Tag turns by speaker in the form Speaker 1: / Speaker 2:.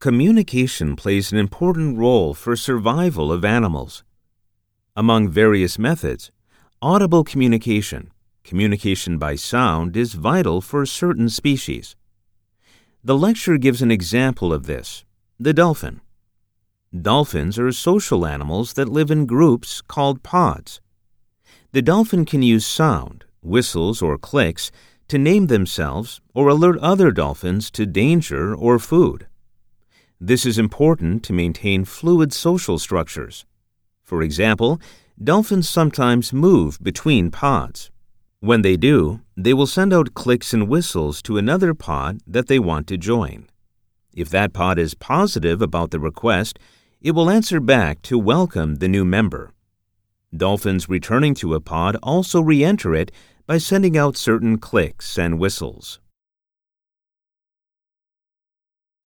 Speaker 1: Communication plays an important role for survival of animals. Among various methods, audible communication, communication by sound, is vital for certain species. The lecture gives an example of this the dolphin. Dolphins are social animals that live in groups called pods. The dolphin can use sound, whistles, or clicks to name themselves or alert other dolphins to danger or food. This is important to maintain fluid social structures. For example, dolphins sometimes move between pods. When they do, they will send out clicks and whistles to another pod that they want to join. If that pod is positive about the request, it will answer back to welcome the new member. Dolphins returning to a pod also re enter it by sending out certain clicks and whistles.